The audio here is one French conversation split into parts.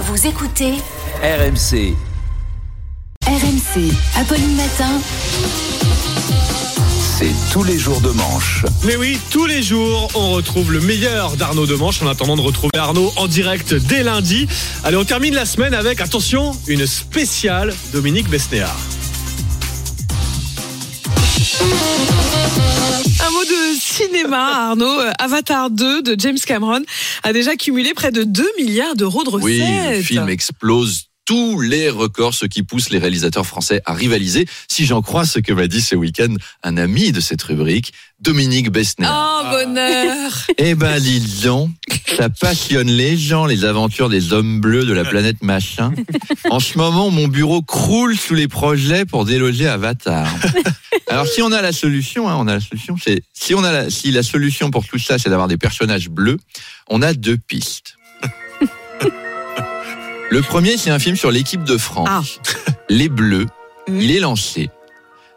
Vous écoutez RMC. RMC. Apolline Matin. C'est tous les jours de manche. Mais oui, tous les jours, on retrouve le meilleur d'Arnaud Demanche en attendant de retrouver Arnaud en direct dès lundi. Allez, on termine la semaine avec, attention, une spéciale Dominique Besnéard. Un mot de cinéma, Arnaud. Euh, Avatar 2 de James Cameron a déjà cumulé près de 2 milliards d'euros de recettes. Oui, le film explose tous les records, ce qui pousse les réalisateurs français à rivaliser. Si j'en crois ce que m'a dit ce week-end un ami de cette rubrique, Dominique Besner. Oh, bonheur Eh ben, donc, ça passionne les gens, les aventures des hommes bleus de la planète machin. En ce moment, mon bureau croule sous les projets pour déloger Avatar. Alors, si on a la solution, hein, on a la solution, c'est si on a la, si la solution pour tout ça, c'est d'avoir des personnages bleus, on a deux pistes. Le premier, c'est un film sur l'équipe de France. Les Bleus. Il est lancé.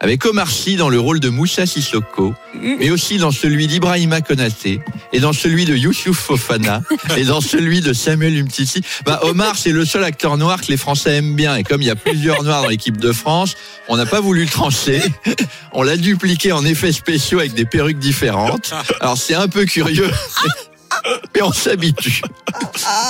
Avec Omar Sy dans le rôle de Moussa Sissoko, mais aussi dans celui d'Ibrahima Konaté, et dans celui de Youssouf Fofana, et dans celui de Samuel Umtiti. Bah, Omar, c'est le seul acteur noir que les Français aiment bien. Et comme il y a plusieurs noirs dans l'équipe de France, on n'a pas voulu le trancher. On l'a dupliqué en effets spéciaux avec des perruques différentes. Alors c'est un peu curieux, mais on s'habitue.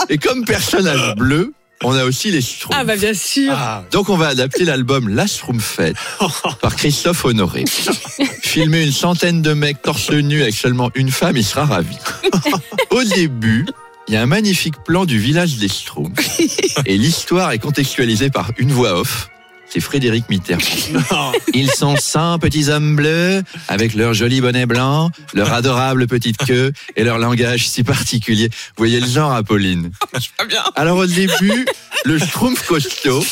Et comme personnage bleu, on a aussi les Schtroumpfs. Ah bah bien sûr. Donc on va adapter l'album La Schtroumpfette par Christophe Honoré. Filmer une centaine de mecs torse nu avec seulement une femme, il sera ravi. Au début, il y a un magnifique plan du village des Schtroumpfs et l'histoire est contextualisée par une voix off. C'est Frédéric Mitterrand. Ils sont 100 petits hommes bleus avec leur joli bonnet blanc, leur adorable petite queue et leur langage si particulier. Vous voyez le genre, Apolline Alors au début, le Schtroumpf costaud,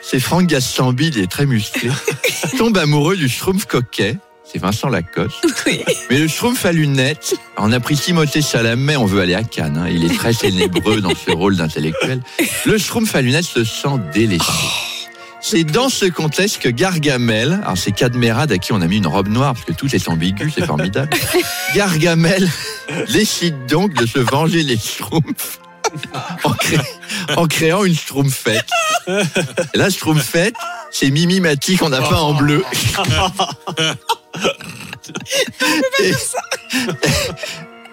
c'est Franck Gastambi, il est très musclé, tombe amoureux du Schtroumpf coquet. C'est Vincent Lacoste. Mais le Schtroumpf à lunettes, on a pris Timothée Chalamet, on veut aller à Cannes. hein. Il est très ténébreux dans ce rôle d'intellectuel. Le Schtroumpf à lunettes se sent délaissé. C'est dans ce contexte que Gargamel, alors c'est Cadmerade à qui on a mis une robe noire parce que tout est ambigu, c'est formidable. Gargamel décide donc de se venger des Schtroumpfs en, cré- en créant une Schtroumpfette. Et la Schtroumpfette, c'est Mimi Mati qu'on a peint en bleu. Et-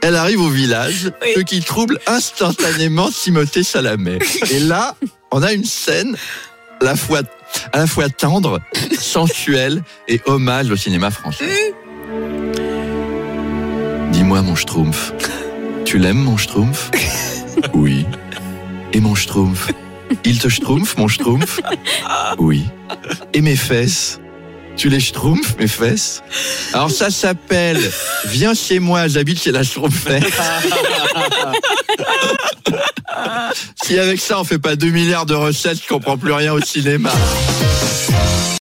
Elle arrive au village, ce qui trouble instantanément Timothée Chalamet. Et là, on a une scène la fois, à la fois tendre, sensuelle et hommage au cinéma français. Dis-moi, mon Schtroumpf, tu l'aimes, mon Schtroumpf Oui. Et mon Schtroumpf Il te Schtroumpf, mon Schtroumpf Oui. Et mes fesses tu les schtroumpfs, mes fesses Alors ça s'appelle Viens chez moi, j'habite chez la schtroumpfette. si avec ça on fait pas 2 milliards de recettes, je comprends plus rien au cinéma.